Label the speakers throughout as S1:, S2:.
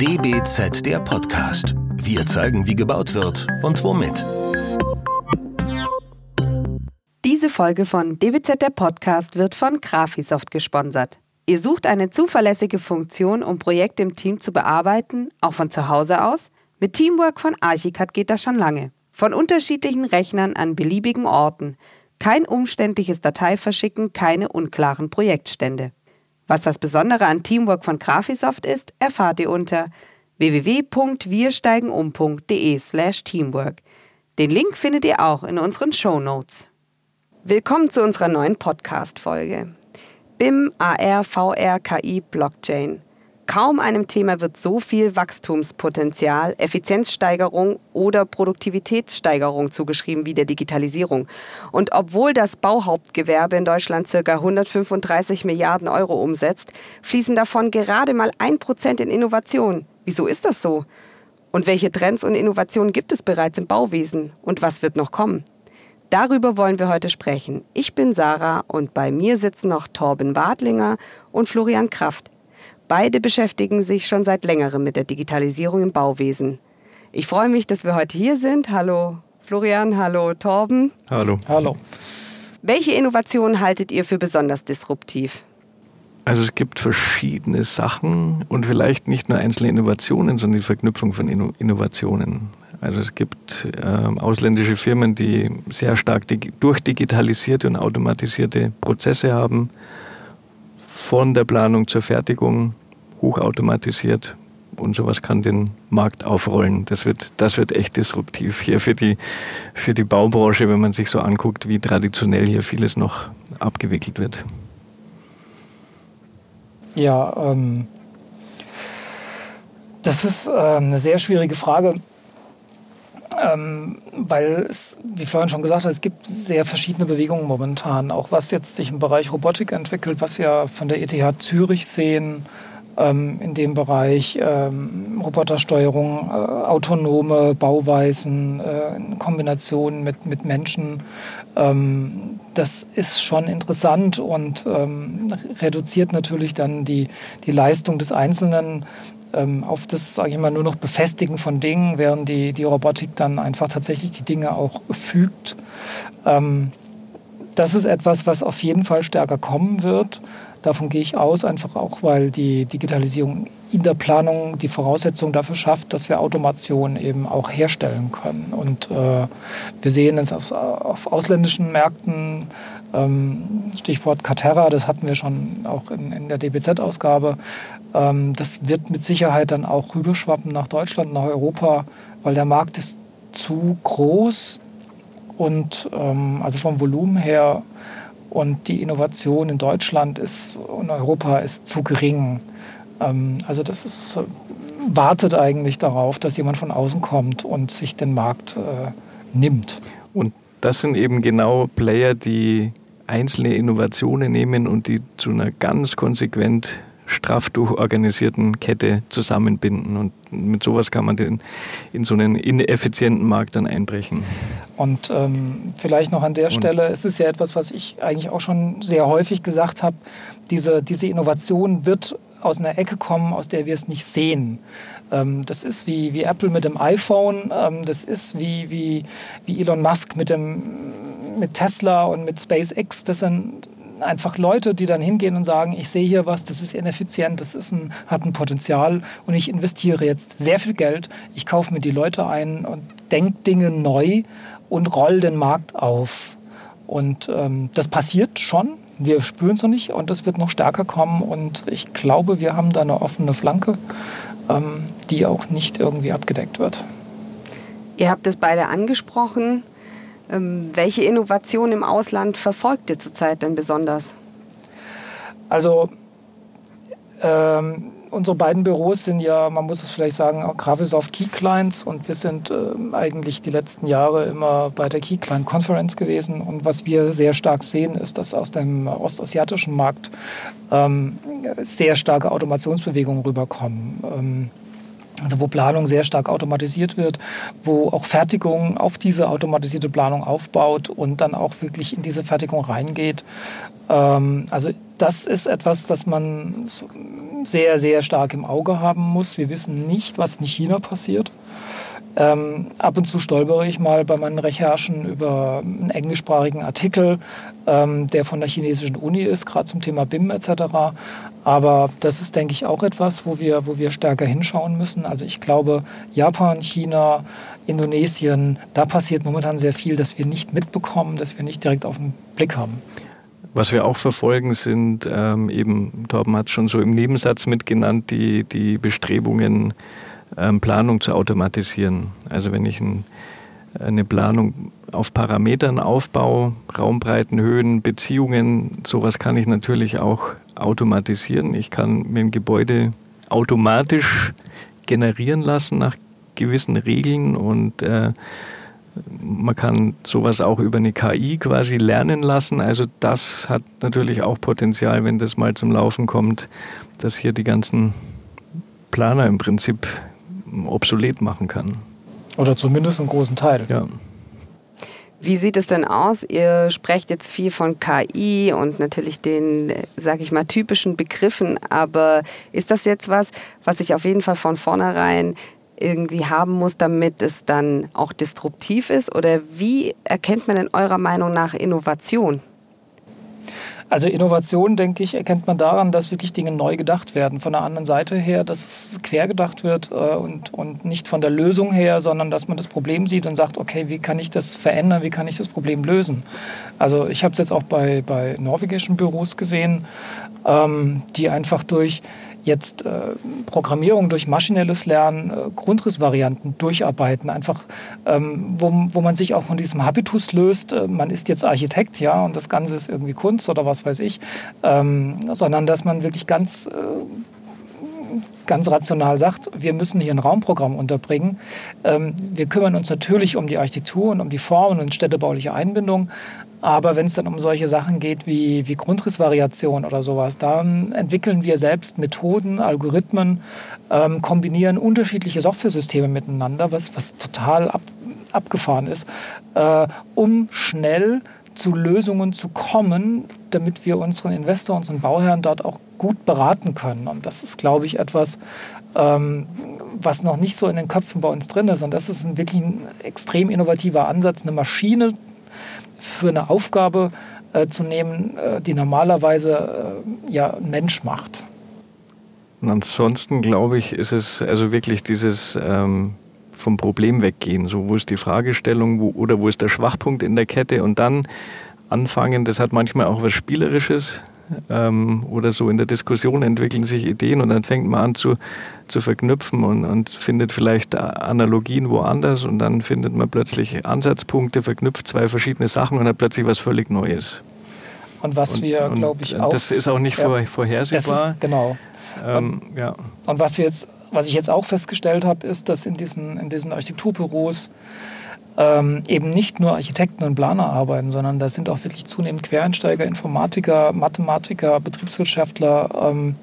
S1: DBZ der Podcast. Wir zeigen, wie gebaut wird und womit.
S2: Diese Folge von DBZ der Podcast wird von Graphisoft gesponsert. Ihr sucht eine zuverlässige Funktion, um Projekte im Team zu bearbeiten, auch von zu Hause aus? Mit Teamwork von Archicad geht das schon lange. Von unterschiedlichen Rechnern an beliebigen Orten. Kein umständliches Dateiverschicken, keine unklaren Projektstände. Was das Besondere an Teamwork von Graphisoft ist, erfahrt ihr unter www.wirsteigenum.de/teamwork. Den Link findet ihr auch in unseren Show Notes. Willkommen zu unserer neuen Podcast-Folge. BIM, AR, VR, KI, Blockchain. Kaum einem Thema wird so viel Wachstumspotenzial, Effizienzsteigerung oder Produktivitätssteigerung zugeschrieben wie der Digitalisierung. Und obwohl das Bauhauptgewerbe in Deutschland ca. 135 Milliarden Euro umsetzt, fließen davon gerade mal ein Prozent in Innovation. Wieso ist das so? Und welche Trends und Innovationen gibt es bereits im Bauwesen? Und was wird noch kommen? Darüber wollen wir heute sprechen. Ich bin Sarah und bei mir sitzen noch Torben Wadlinger und Florian Kraft. Beide beschäftigen sich schon seit längerem mit der Digitalisierung im Bauwesen. Ich freue mich, dass wir heute hier sind. Hallo Florian, hallo Torben.
S3: Hallo.
S4: Hallo.
S2: Welche Innovationen haltet ihr für besonders disruptiv?
S3: Also es gibt verschiedene Sachen und vielleicht nicht nur einzelne Innovationen, sondern die Verknüpfung von Inno Innovationen. Also es gibt äh, ausländische Firmen, die sehr stark durchdigitalisierte und automatisierte Prozesse haben von der Planung zur Fertigung hochautomatisiert und sowas kann den Markt aufrollen. Das wird, das wird echt disruptiv hier für die, für die Baubranche, wenn man sich so anguckt, wie traditionell hier vieles noch abgewickelt wird.
S4: Ja, ähm, das ist äh, eine sehr schwierige Frage ähm, weil es, wie Florian schon gesagt hat, es gibt sehr verschiedene Bewegungen momentan. Auch was jetzt sich im Bereich Robotik entwickelt, was wir von der ETH Zürich sehen, ähm, in dem Bereich ähm, Robotersteuerung, äh, autonome Bauweisen äh, in Kombination mit, mit Menschen. Ähm, das ist schon interessant und ähm, reduziert natürlich dann die, die Leistung des Einzelnen ähm, auf das, sage ich mal, nur noch Befestigen von Dingen, während die, die Robotik dann einfach tatsächlich die Dinge auch fügt. Ähm, das ist etwas, was auf jeden Fall stärker kommen wird. Davon gehe ich aus, einfach auch, weil die Digitalisierung in der Planung die Voraussetzung dafür schafft, dass wir Automation eben auch herstellen können. Und äh, wir sehen es auf, auf ausländischen Märkten, ähm, Stichwort Caterra, das hatten wir schon auch in, in der DBZ-Ausgabe. Ähm, das wird mit Sicherheit dann auch rüberschwappen nach Deutschland, nach Europa, weil der Markt ist zu groß und ähm, also vom Volumen her und die Innovation in Deutschland ist und Europa ist zu gering. Ähm, also das ist, wartet eigentlich darauf, dass jemand von außen kommt und sich den Markt äh, nimmt.
S3: Und das sind eben genau Player, die einzelne Innovationen nehmen und die zu einer ganz konsequent straff durchorganisierten Kette zusammenbinden. Und mit sowas kann man den, in so einen ineffizienten Markt dann einbrechen.
S4: Und ähm, vielleicht noch an der Stelle, es ist ja etwas, was ich eigentlich auch schon sehr häufig gesagt habe, diese, diese Innovation wird aus einer Ecke kommen, aus der wir es nicht sehen. Ähm, das ist wie, wie Apple mit dem iPhone, ähm, das ist wie, wie, wie Elon Musk mit, dem, mit Tesla und mit SpaceX. Das sind einfach Leute, die dann hingehen und sagen, ich sehe hier was, das ist ineffizient, das ist ein, hat ein Potenzial und ich investiere jetzt sehr viel Geld, ich kaufe mir die Leute ein und denke Dinge neu und roll den Markt auf. Und ähm, das passiert schon, wir spüren es noch nicht und das wird noch stärker kommen und ich glaube, wir haben da eine offene Flanke, ähm, die auch nicht irgendwie abgedeckt wird.
S2: Ihr habt es beide angesprochen. Ähm, welche Innovation im Ausland verfolgt ihr zurzeit denn besonders?
S4: Also ähm, unsere beiden Büros sind ja, man muss es vielleicht sagen, Graphisoft Key Clients und wir sind äh, eigentlich die letzten Jahre immer bei der Key Client Conference gewesen. Und was wir sehr stark sehen, ist, dass aus dem ostasiatischen Markt ähm, sehr starke Automationsbewegungen rüberkommen. Also wo Planung sehr stark automatisiert wird, wo auch Fertigung auf diese automatisierte Planung aufbaut und dann auch wirklich in diese Fertigung reingeht. Ähm, also das ist etwas, das man sehr, sehr stark im Auge haben muss. Wir wissen nicht, was in China passiert. Ähm, ab und zu stolpere ich mal bei meinen Recherchen über einen englischsprachigen Artikel, ähm, der von der chinesischen Uni ist, gerade zum Thema BIM etc. Aber das ist, denke ich, auch etwas, wo wir, wo wir stärker hinschauen müssen. Also ich glaube, Japan, China, Indonesien, da passiert momentan sehr viel, das wir nicht mitbekommen, das wir nicht direkt auf den Blick haben.
S3: Was wir auch verfolgen, sind ähm, eben, Torben hat es schon so im Nebensatz mitgenannt, die, die Bestrebungen, ähm, Planung zu automatisieren. Also wenn ich ein, eine Planung auf Parametern aufbaue, Raumbreiten, Höhen, Beziehungen, sowas kann ich natürlich auch automatisieren. Ich kann mir ein Gebäude automatisch generieren lassen nach gewissen Regeln und äh, man kann sowas auch über eine KI quasi lernen lassen. Also das hat natürlich auch Potenzial, wenn das mal zum Laufen kommt, dass hier die ganzen Planer im Prinzip obsolet machen kann.
S4: Oder zumindest einen großen Teil.
S3: Ja.
S2: Wie sieht es denn aus? Ihr sprecht jetzt viel von KI und natürlich den, sage ich mal, typischen Begriffen, aber ist das jetzt was, was ich auf jeden Fall von vornherein irgendwie haben muss, damit es dann auch disruptiv ist? Oder wie erkennt man in eurer Meinung nach Innovation?
S4: Also Innovation, denke ich, erkennt man daran, dass wirklich Dinge neu gedacht werden. Von der anderen Seite her, dass es quer gedacht wird äh, und, und nicht von der Lösung her, sondern dass man das Problem sieht und sagt, okay, wie kann ich das verändern, wie kann ich das Problem lösen? Also ich habe es jetzt auch bei, bei norwegischen Büros gesehen, ähm, die einfach durch jetzt äh, Programmierung durch maschinelles Lernen, äh, Grundrissvarianten durcharbeiten, einfach ähm, wo, wo man sich auch von diesem Habitus löst, äh, man ist jetzt Architekt, ja, und das Ganze ist irgendwie Kunst oder was weiß ich, ähm, sondern dass man wirklich ganz äh, ganz rational sagt, wir müssen hier ein Raumprogramm unterbringen. Ähm, wir kümmern uns natürlich um die Architektur und um die Formen und städtebauliche Einbindung, aber wenn es dann um solche Sachen geht wie, wie Grundrissvariation oder sowas, dann entwickeln wir selbst Methoden, Algorithmen, ähm, kombinieren unterschiedliche Softwaresysteme miteinander, was, was total ab, abgefahren ist, äh, um schnell zu Lösungen zu kommen, damit wir unseren Investor, unseren Bauherren dort auch gut beraten können. Und das ist, glaube ich, etwas, ähm, was noch nicht so in den Köpfen bei uns drin ist. Und das ist ein wirklich ein extrem innovativer Ansatz, eine Maschine für eine Aufgabe äh, zu nehmen, äh, die normalerweise äh, ja ein Mensch macht.
S3: Und ansonsten glaube ich, ist es also wirklich dieses ähm, vom Problem weggehen. So, wo ist die Fragestellung wo, oder wo ist der Schwachpunkt in der Kette und dann anfangen, das hat manchmal auch was Spielerisches ähm, oder so in der Diskussion entwickeln sich Ideen und dann fängt man an zu, zu verknüpfen und, und findet vielleicht Analogien woanders und dann findet man plötzlich Ansatzpunkte, verknüpft zwei verschiedene Sachen und hat plötzlich was völlig Neues.
S4: Und was und, wir, glaube ich, auch.
S3: Das ist auch nicht ja, vorhersehbar.
S4: Ist, genau.
S3: Ähm, ja.
S4: Und was wir jetzt, was ich jetzt auch festgestellt habe, ist, dass in diesen, in diesen Architekturbüros ähm, eben nicht nur Architekten und Planer arbeiten, sondern da sind auch wirklich zunehmend Quereinsteiger, Informatiker, Mathematiker, Betriebswirtschaftler, ähm,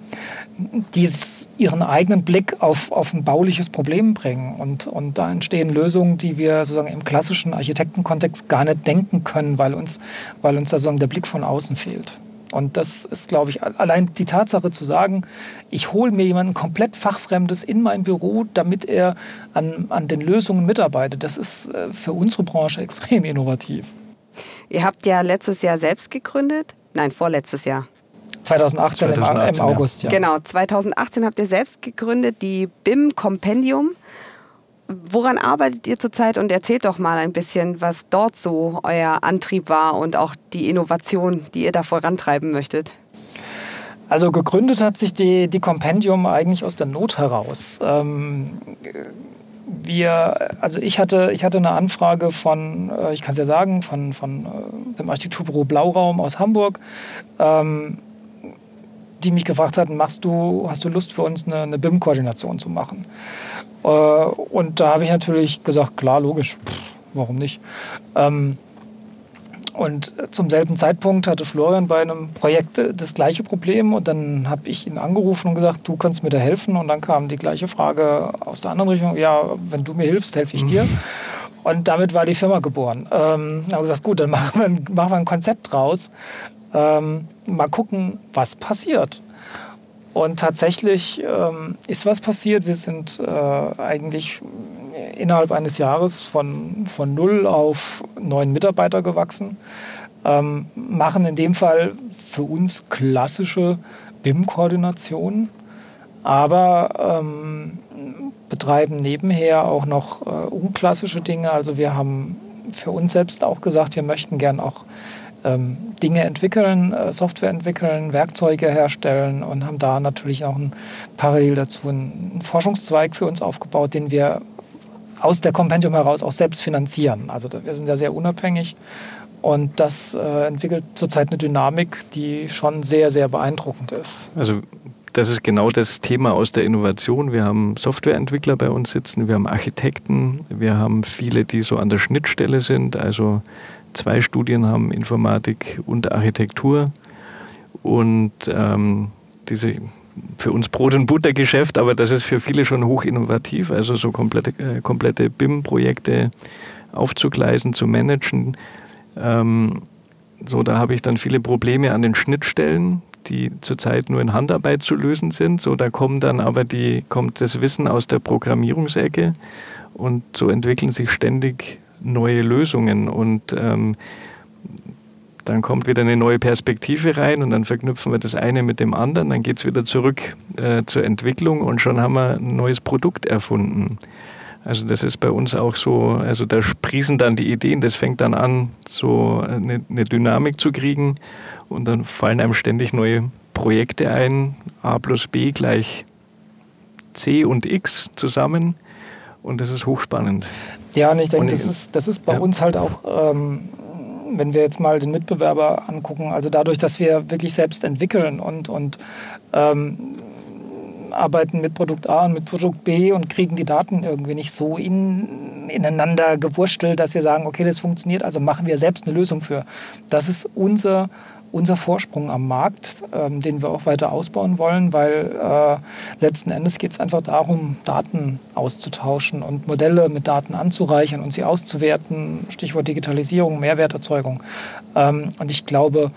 S4: die ihren eigenen Blick auf, auf ein bauliches Problem bringen. Und, und da entstehen Lösungen, die wir sozusagen im klassischen Architektenkontext gar nicht denken können, weil uns, weil uns da sozusagen der Blick von außen fehlt. Und das ist, glaube ich, allein die Tatsache zu sagen, ich hole mir jemanden komplett Fachfremdes in mein Büro, damit er an, an den Lösungen mitarbeitet, das ist äh, für unsere Branche extrem innovativ.
S2: Ihr habt ja letztes Jahr selbst gegründet. Nein, vorletztes Jahr.
S4: 2018, 2018 im, im, August, ja.
S2: Genau, 2018 habt ihr selbst gegründet, die BIM Compendium. Woran arbeitet ihr zurzeit und erzählt doch mal ein bisschen, was dort so euer Antrieb war und auch die Innovation, die ihr da vorantreiben möchtet?
S4: Also gegründet hat sich die, die Compendium eigentlich aus der Not heraus. Ähm, wir, also ich hatte, ich hatte eine Anfrage von, äh, ich kann es ja sagen, von, von äh, dem Architekturbüro Blauraum aus Hamburg. Ähm, die mich gefragt hatten, machst du, hast du Lust für uns eine, eine BIM-Koordination zu machen? Äh, und da habe ich natürlich gesagt, klar, logisch, Pff, warum nicht? Ähm, und zum selben Zeitpunkt hatte Florian bei einem Projekt das gleiche Problem und dann habe ich ihn angerufen und gesagt, du kannst mir da helfen. Und dann kam die gleiche Frage aus der anderen Richtung, ja, wenn du mir hilfst, helfe ich dir. Und damit war die Firma geboren. Ähm, habe gesagt, gut, dann machen wir, machen wir ein Konzept draus. Ähm, mal gucken, was passiert. Und tatsächlich ähm, ist was passiert. Wir sind äh, eigentlich innerhalb eines Jahres von, von null auf neun Mitarbeiter gewachsen. Ähm, machen in dem Fall für uns klassische BIM-Koordinationen, aber ähm, betreiben nebenher auch noch äh, unklassische Dinge. Also wir haben für uns selbst auch gesagt, wir möchten gern auch Dinge entwickeln, äh, Software entwickeln, Werkzeuge herstellen und haben da natürlich auch ein, parallel dazu einen Forschungszweig für uns aufgebaut, den wir aus der Compendium heraus auch selbst finanzieren. Also wir sind ja sehr unabhängig und das äh, entwickelt zurzeit eine Dynamik, die schon sehr, sehr beeindruckend ist.
S3: Also das ist genau das Thema aus der Innovation. Wir haben Softwareentwickler bei uns sitzen, wir haben Architekten, wir haben viele, die so an der Schnittstelle sind. Also zwei Studien haben Informatik und Architektur. Und ähm, diese für uns Brot- und Buttergeschäft, aber das ist für viele schon hoch innovativ. Also so komplette, äh, komplette BIM-Projekte aufzugleisen, zu managen. Ähm, so, da habe ich dann viele Probleme an den Schnittstellen, die zurzeit nur in Handarbeit zu lösen sind. So, da kommen dann aber die, kommt das Wissen aus der Programmierungsecke und so entwickeln sich ständig neue Lösungen und ähm, dann kommt wieder eine neue Perspektive rein und dann verknüpfen wir das eine mit dem anderen, dann geht es wieder zurück äh, zur Entwicklung und schon haben wir ein neues Produkt erfunden. Also das ist bei uns auch so, also da sprießen dann die Ideen, das fängt dann an, so eine, eine Dynamik zu kriegen und dann fallen einem ständig neue Projekte ein, A plus B gleich C und X zusammen und das ist hochspannend.
S4: Ja, und ich denke, das ist, das ist bei ja. uns halt auch, ähm, wenn wir jetzt mal den Mitbewerber angucken, also dadurch, dass wir wirklich selbst entwickeln und, und ähm, arbeiten mit Produkt A und mit Produkt B und kriegen die Daten irgendwie nicht so in, ineinander gewurstelt, dass wir sagen, okay, das funktioniert, also machen wir selbst eine Lösung für. Das ist unser unser Vorsprung am Markt, ähm, den wir auch weiter ausbauen wollen, weil äh, letzten Endes geht es einfach darum, Daten auszutauschen und Modelle mit Daten anzureichern und sie auszuwerten. Stichwort Digitalisierung, Mehrwerterzeugung. Ähm, und ich glaube,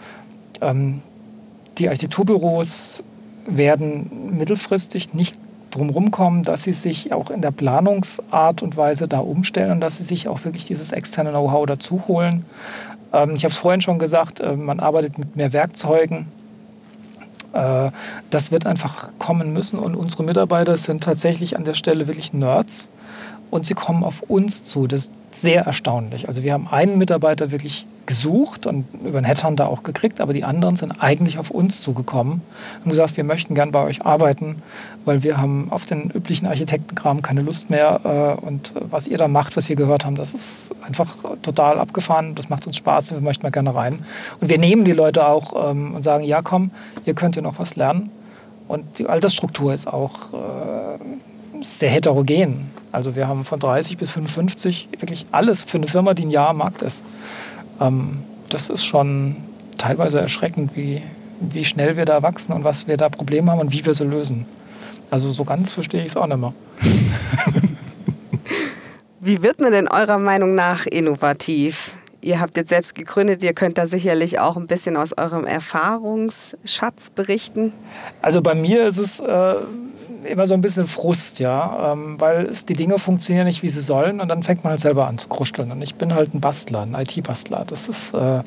S4: ähm, die Architekturbüros werden mittelfristig nicht drumherum kommen, dass sie sich auch in der Planungsart und Weise da umstellen und dass sie sich auch wirklich dieses externe Know-how dazu holen. Ähm, ich habe es vorhin schon gesagt, äh, man arbeitet mit mehr Werkzeugen. Äh, das wird einfach kommen müssen und unsere Mitarbeiter sind tatsächlich an der Stelle wirklich Nerds und sie kommen auf uns zu. Das ist sehr erstaunlich. Also wir haben einen Mitarbeiter wirklich gesucht und über einen Headhunter auch gekriegt, aber die anderen sind eigentlich auf uns zugekommen und gesagt, wir möchten gern bei euch arbeiten, weil wir haben auf den üblichen Architektenkram keine Lust mehr äh, und was ihr da macht, was wir gehört haben, das ist einfach total abgefahren, das macht uns Spaß, wir möchten mal gerne rein. Und wir nehmen die Leute auch ähm, und sagen, ja komm, ihr könnt hier noch was lernen. Und die Altersstruktur ist auch äh, sehr heterogen. Also wir haben von 30 bis 55 wirklich alles für eine Firma, die ein Jahr am Markt ist. Ähm, das ist schon teilweise erschreckend, wie, wie schnell wir da wachsen und was wir da Probleme haben und wie wir sie lösen. Also so ganz verstehe ich es auch nicht mehr.
S2: wie wird man denn eurer Meinung nach innovativ? Ihr habt jetzt selbst gegründet, ihr könnt da sicherlich auch ein bisschen aus eurem Erfahrungsschatz berichten.
S4: Also bei mir ist es äh, immer so ein bisschen Frust, ja, ähm, weil es, die Dinge funktionieren nicht, wie sie sollen und dann fängt man halt selber an zu kruscheln. Und ich bin halt ein Bastler, ein IT-Bastler. Das ist äh,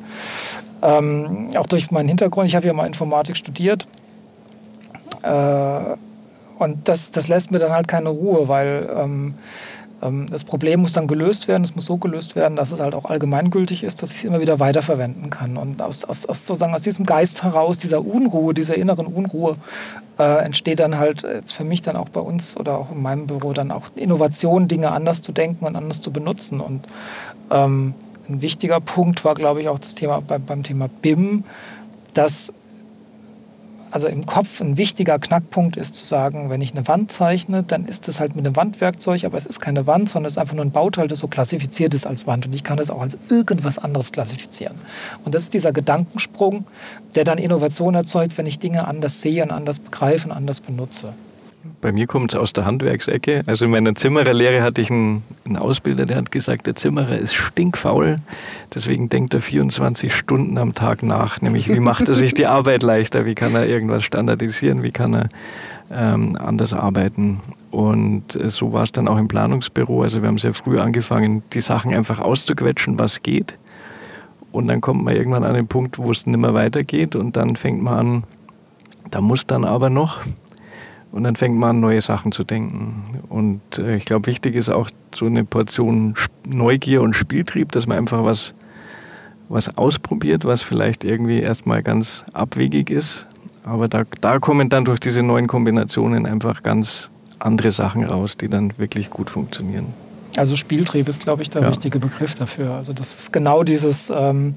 S4: ähm, auch durch meinen Hintergrund, ich habe ja mal Informatik studiert. Äh, und das, das lässt mir dann halt keine Ruhe, weil ähm, das Problem muss dann gelöst werden. Es muss so gelöst werden, dass es halt auch allgemeingültig ist, dass ich es immer wieder weiterverwenden kann. Und aus, aus, aus, sozusagen aus diesem Geist heraus, dieser Unruhe, dieser inneren Unruhe, äh, entsteht dann halt jetzt für mich dann auch bei uns oder auch in meinem Büro dann auch Innovation, Dinge anders zu denken und anders zu benutzen. Und ähm, ein wichtiger Punkt war, glaube ich, auch das Thema bei, beim Thema BIM, dass also im Kopf ein wichtiger Knackpunkt ist zu sagen, wenn ich eine Wand zeichne, dann ist das halt mit einem Wandwerkzeug, aber es ist keine Wand, sondern es ist einfach nur ein Bauteil, das so klassifiziert ist als Wand. Und ich kann das auch als irgendwas anderes klassifizieren. Und das ist dieser Gedankensprung, der dann Innovation erzeugt, wenn ich Dinge anders sehe und anders begreife und anders benutze.
S3: Bei mir kommt es aus der Handwerksecke. Also in meiner Zimmererlehre hatte ich einen, einen, Ausbilder, der hat gesagt, der Zimmerer ist stinkfaul. Deswegen denkt er 24 Stunden am Tag nach. Nämlich, wie macht er sich die Arbeit leichter? Wie kann er irgendwas standardisieren? Wie kann er ähm, anders arbeiten? Und äh, so war es dann auch im Planungsbüro. Also wir haben sehr früh angefangen, die Sachen einfach auszuquetschen, was geht. Und dann kommt man irgendwann an den Punkt, wo es nicht mehr weitergeht. Und dann fängt man an, da muss dann aber noch. Und dann fängt man an, neue Sachen zu denken. Und äh, ich glaube, wichtig ist auch so eine Portion Neugier und Spieltrieb, dass man einfach was, was ausprobiert, was vielleicht irgendwie erstmal ganz abwegig ist. Aber da, da kommen dann durch diese neuen Kombinationen einfach ganz andere Sachen raus, die dann wirklich gut funktionieren.
S4: Also Spieltrieb ist, glaube ich, der ja. richtige Begriff dafür. Also das ist genau dieses, ähm,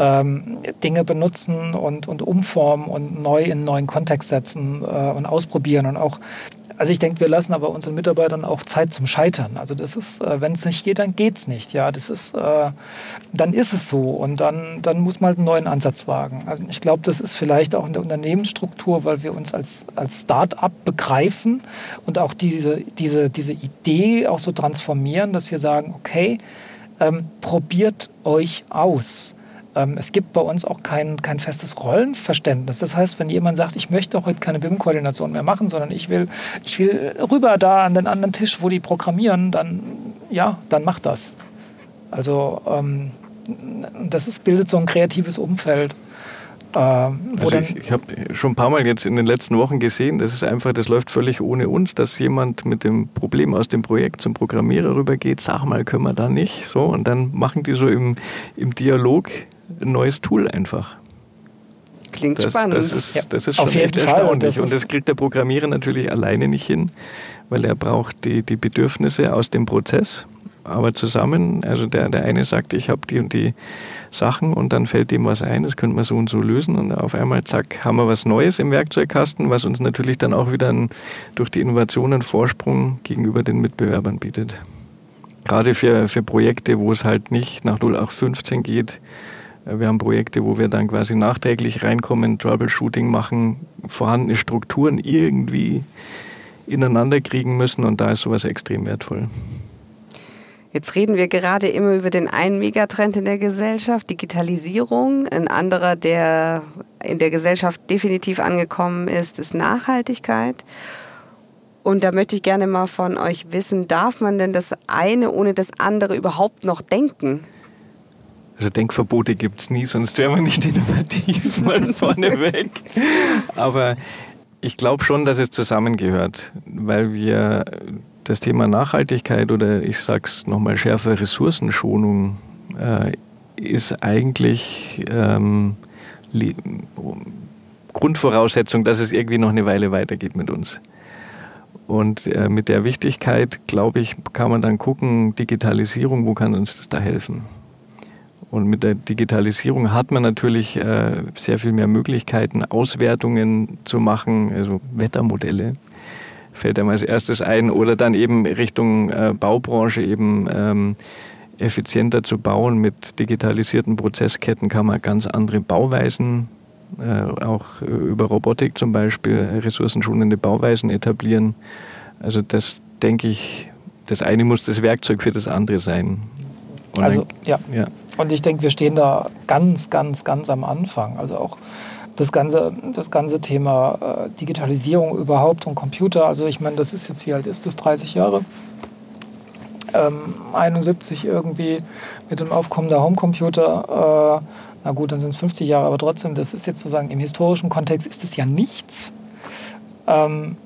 S4: ähm, Dinge benutzen und, und umformen und neu in einen neuen Kontext setzen äh, und ausprobieren und auch also ich denke, wir lassen aber unseren Mitarbeitern auch Zeit zum Scheitern. Also das ist, äh, wenn es nicht geht, dann geht es nicht. Ja, das ist, äh, dann ist es so und dann, dann muss man halt einen neuen Ansatz wagen. Also ich glaube, das ist vielleicht auch in der Unternehmensstruktur, weil wir uns als, als Start-up begreifen und auch diese, diese, diese Idee auch so transformieren, dass wir sagen, okay, ähm, probiert euch aus. Ähm, es gibt bei uns auch kein, kein festes Rollenverständnis. Das heißt, wenn jemand sagt, ich möchte heute keine BIM-Koordination mehr machen, sondern ich will, ich will rüber da an den anderen Tisch, wo die programmieren, dann ja, dann macht das. Also ähm, das ist, bildet so ein kreatives Umfeld.
S3: Äh, also ich, ich habe schon ein paar Mal jetzt in den letzten Wochen gesehen, das ist einfach, das läuft völlig ohne uns, dass jemand mit dem Problem aus dem Projekt zum Programmierer rübergeht, sag mal, können wir da nicht, so und dann machen die so im, im Dialog ein neues Tool einfach.
S2: Klingt das, spannend.
S3: Das ist, ja. das ist schon Auf echt erstaunlich. Und das kriegt der Programmierer natürlich alleine nicht hin, weil er braucht die, die Bedürfnisse aus dem Prozess. Aber zusammen, also der, der eine sagt, ich habe die und die Sachen und dann fällt dem was ein, das könnte man so und so lösen und auf einmal, zack, haben wir was Neues im Werkzeugkasten, was uns natürlich dann auch wieder einen, durch die Innovation einen Vorsprung gegenüber den Mitbewerbern bietet. Gerade für, für Projekte, wo es halt nicht nach 0815 geht, wir haben Projekte, wo wir dann quasi nachträglich reinkommen, Troubleshooting machen, vorhandene Strukturen irgendwie ineinander kriegen müssen und da ist sowas extrem wertvoll.
S2: Jetzt reden wir gerade immer über den einen Megatrend in der Gesellschaft, Digitalisierung. Ein anderer, der in der Gesellschaft definitiv angekommen ist, ist Nachhaltigkeit. Und da möchte ich gerne mal von euch wissen, darf man denn das eine ohne das andere überhaupt noch denken?
S3: Also Denkverbote gibt es nie, sonst wären wir nicht innovativ mal vorneweg. Aber ich glaube schon, dass es zusammengehört, weil wir das Thema Nachhaltigkeit oder ich sage es nochmal schärfer, Ressourcenschonung äh, ist eigentlich ähm, Grundvoraussetzung, dass es irgendwie noch eine Weile weitergeht mit uns. Und äh, mit der Wichtigkeit, glaube ich, kann man dann gucken, Digitalisierung, wo kann uns das da helfen? Und mit der Digitalisierung hat man natürlich äh, sehr viel mehr Möglichkeiten, Auswertungen zu machen, also Wettermodelle fällt einem als erstes ein oder dann eben Richtung äh, Baubranche eben ähm, effizienter zu bauen. Mit digitalisierten Prozessketten kann man ganz andere Bauweisen, äh, auch über Robotik zum Beispiel, ressourcenschonende Bauweisen etablieren. Also das denke ich, das eine muss das Werkzeug für das andere sein.
S4: Und also ja. ja. Und ich denke, wir stehen da ganz, ganz, ganz am Anfang. Also auch das ganze, das ganze Thema äh, Digitalisierung überhaupt und Computer. Also ich meine, das ist jetzt, wie alt ist das? 30 Jahre? Ähm, 71 irgendwie mit dem Aufkommen der Homecomputer. Äh, na gut, dann sind es 50 Jahre, aber trotzdem, das ist jetzt sozusagen im historischen Kontext ist es ja nichts. Ähm,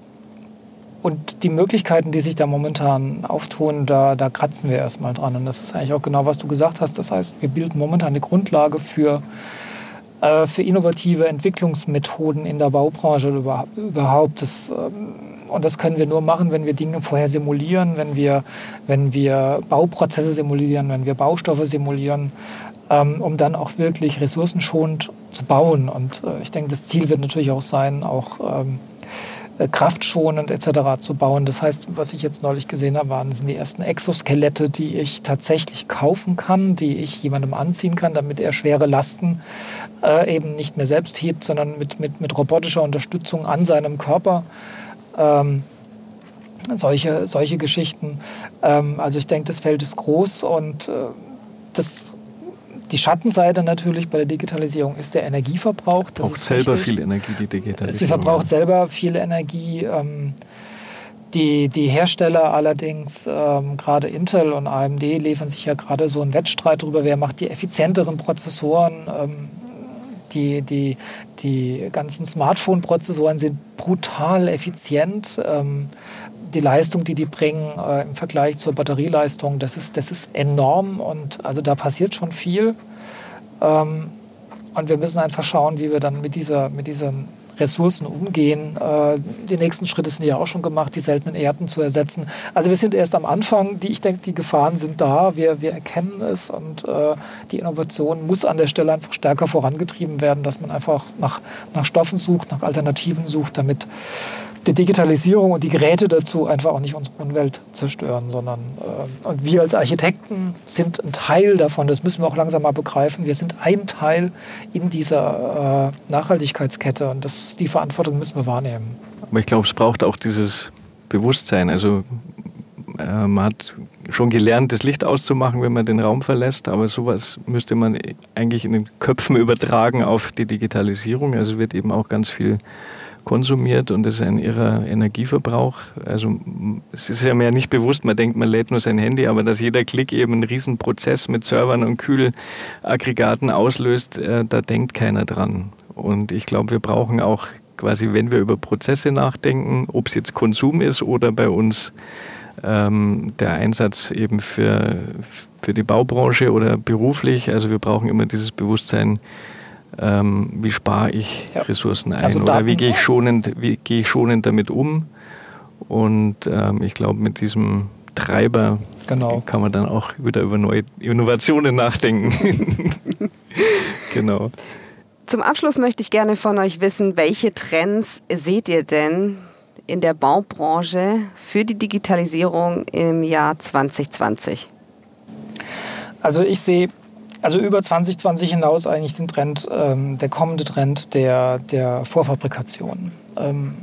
S4: und die Möglichkeiten, die sich da momentan auftun, da, da kratzen wir erstmal dran. Und das ist eigentlich auch genau, was du gesagt hast. Das heißt, wir bilden momentan eine Grundlage für, äh, für innovative Entwicklungsmethoden in der Baubranche überhaupt. Das, ähm, und das können wir nur machen, wenn wir Dinge vorher simulieren, wenn wir, wenn wir Bauprozesse simulieren, wenn wir Baustoffe simulieren, ähm, um dann auch wirklich ressourcenschonend zu bauen. Und äh, ich denke, das Ziel wird natürlich auch sein, auch ähm, äh, kraftschonend etc. zu bauen. Das heißt, was ich jetzt neulich gesehen habe, waren sind die ersten Exoskelette, die ich tatsächlich kaufen kann, die ich jemandem anziehen kann, damit er schwere Lasten äh, eben nicht mehr selbst hebt, sondern mit, mit, mit robotischer Unterstützung an seinem Körper ähm, solche, solche Geschichten. Ähm, also ich denke, das Feld ist groß und äh, das die Schattenseite natürlich bei der Digitalisierung ist der Energieverbrauch.
S3: Das braucht selber richtig. viel Energie, die Digitalisierung.
S4: Sie verbraucht selber viel Energie. Ähm, die, die Hersteller allerdings, ähm, gerade Intel und AMD, liefern sich ja gerade so einen Wettstreit darüber, wer macht die effizienteren Prozessoren. Ähm, die, die, die ganzen Smartphone-Prozessoren sind brutal effizient. Ähm, die Leistung, die die bringen äh, im Vergleich zur Batterieleistung, das ist, das ist enorm und also da passiert schon viel. Ähm, und wir müssen einfach schauen, wie wir dann mit, dieser, mit diesen Ressourcen umgehen. Äh, die nächsten Schritte sind ja auch schon gemacht, die seltenen Erden zu ersetzen. Also wir sind erst am Anfang. Die, ich denke, die Gefahren sind da. Wir, wir erkennen es und äh, die Innovation muss an der Stelle einfach stärker vorangetrieben werden, dass man einfach nach, nach Stoffen sucht, nach Alternativen sucht, damit die Digitalisierung und die Geräte dazu einfach auch nicht unsere Umwelt zerstören, sondern äh, und wir als Architekten sind ein Teil davon, das müssen wir auch langsam mal begreifen. Wir sind ein Teil in dieser äh, Nachhaltigkeitskette und das, die Verantwortung müssen wir wahrnehmen.
S3: Aber ich glaube, es braucht auch dieses Bewusstsein. Also äh, man hat schon gelernt, das Licht auszumachen, wenn man den Raum verlässt, aber sowas müsste man eigentlich in den Köpfen übertragen auf die Digitalisierung. Also wird eben auch ganz viel konsumiert und das ist ein irrer Energieverbrauch. Also es ist ja mehr nicht bewusst, man denkt, man lädt nur sein Handy, aber dass jeder Klick eben einen Riesenprozess mit Servern und Kühlaggregaten auslöst, äh, da denkt keiner dran. Und ich glaube, wir brauchen auch quasi, wenn wir über Prozesse nachdenken, ob es jetzt Konsum ist oder bei uns ähm, der Einsatz eben für, für die Baubranche oder beruflich. Also wir brauchen immer dieses Bewusstsein, ähm, wie spare ich ja. Ressourcen ein also oder wie gehe ich schonend, wie gehe ich schonend damit um. Und ähm, ich glaube, mit diesem Treiber genau. kann man dann auch wieder über neue Innovationen nachdenken. genau.
S2: Zum Abschluss möchte ich gerne von euch wissen, welche Trends seht ihr denn in der Baubranche für die Digitalisierung im Jahr 2020?
S4: Also ich sehe also über 2020 hinaus eigentlich den Trend, ähm, der kommende Trend der, der Vorfabrikation. Ähm,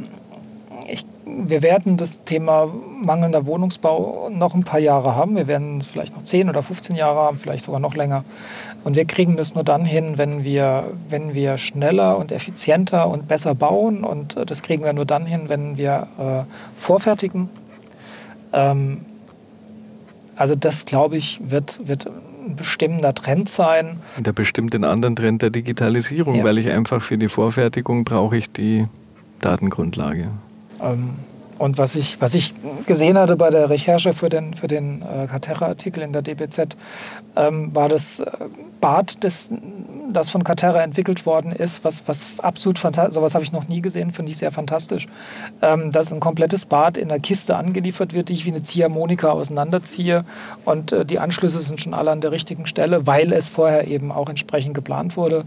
S4: ich, wir werden das Thema mangelnder Wohnungsbau noch ein paar Jahre haben. Wir werden es vielleicht noch 10 oder 15 Jahre haben, vielleicht sogar noch länger. Und wir kriegen das nur dann hin, wenn wir, wenn wir schneller und effizienter und besser bauen. Und äh, das kriegen wir nur dann hin, wenn wir äh, vorfertigen. Ähm, also das, glaube ich, wird, wird ein bestimmender Trend sein.
S3: Der bestimmt den anderen Trend der Digitalisierung, ja. weil ich einfach für die Vorfertigung brauche ich die Datengrundlage.
S4: Ähm, und was ich, was ich gesehen hatte bei der Recherche für den, für den äh, Katerra-Artikel in der DBZ, ähm, war das äh, Bad des das von Katerra entwickelt worden ist, was, was absolut fantastisch, sowas habe ich noch nie gesehen, finde ich sehr fantastisch, ähm, dass ein komplettes Bad in einer Kiste angeliefert wird, die ich wie eine Ziehharmonika auseinanderziehe und äh, die Anschlüsse sind schon alle an der richtigen Stelle, weil es vorher eben auch entsprechend geplant wurde.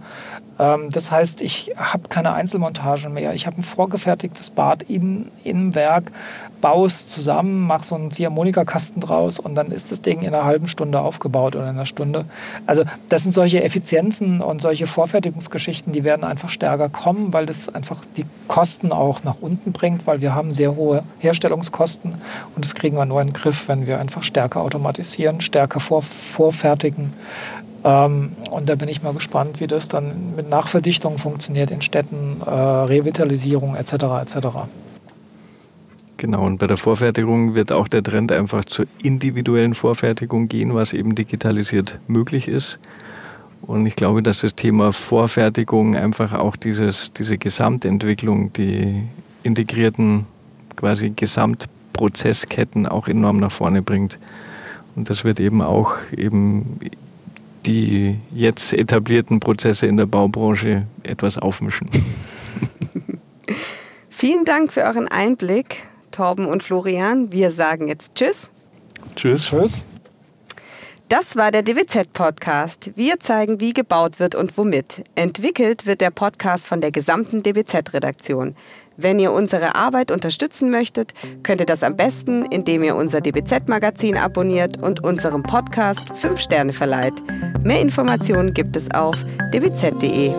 S4: Ähm, das heißt, ich habe keine Einzelmontagen mehr, ich habe ein vorgefertigtes Bad in, im Werk, baue es zusammen, mache so einen Ziehharmonikakasten draus und dann ist das Ding in einer halben Stunde aufgebaut oder in einer Stunde. Also das sind solche Effizienzen und solche Vorfertigungsgeschichten, die werden einfach stärker kommen, weil das einfach die Kosten auch nach unten bringt, weil wir haben sehr hohe Herstellungskosten und das kriegen wir nur in den Griff, wenn wir einfach stärker automatisieren, stärker vor, vorfertigen. Ähm, und da bin ich mal gespannt, wie das dann mit Nachverdichtung funktioniert in Städten, äh, Revitalisierung etc. etc.
S3: Genau, und bei der Vorfertigung wird auch der Trend einfach zur individuellen Vorfertigung gehen, was eben digitalisiert möglich ist. Und ich glaube, dass das Thema Vorfertigung einfach auch dieses, diese Gesamtentwicklung, die integrierten quasi Gesamtprozessketten auch enorm nach vorne bringt. Und das wird eben auch eben die jetzt etablierten Prozesse in der Baubranche etwas aufmischen.
S2: Vielen Dank für euren Einblick. Torben und Florian. Wir sagen jetzt Tschüss.
S3: Tschüss. Tschüss.
S2: Das war der DBZ-Podcast. Wir zeigen, wie gebaut wird und womit. Entwickelt wird der Podcast von der gesamten DBZ-Redaktion. Wenn ihr unsere Arbeit unterstützen möchtet, könnt ihr das am besten, indem ihr unser DBZ-Magazin abonniert und unserem Podcast 5 Sterne verleiht. Mehr Informationen gibt es auf dbz.de.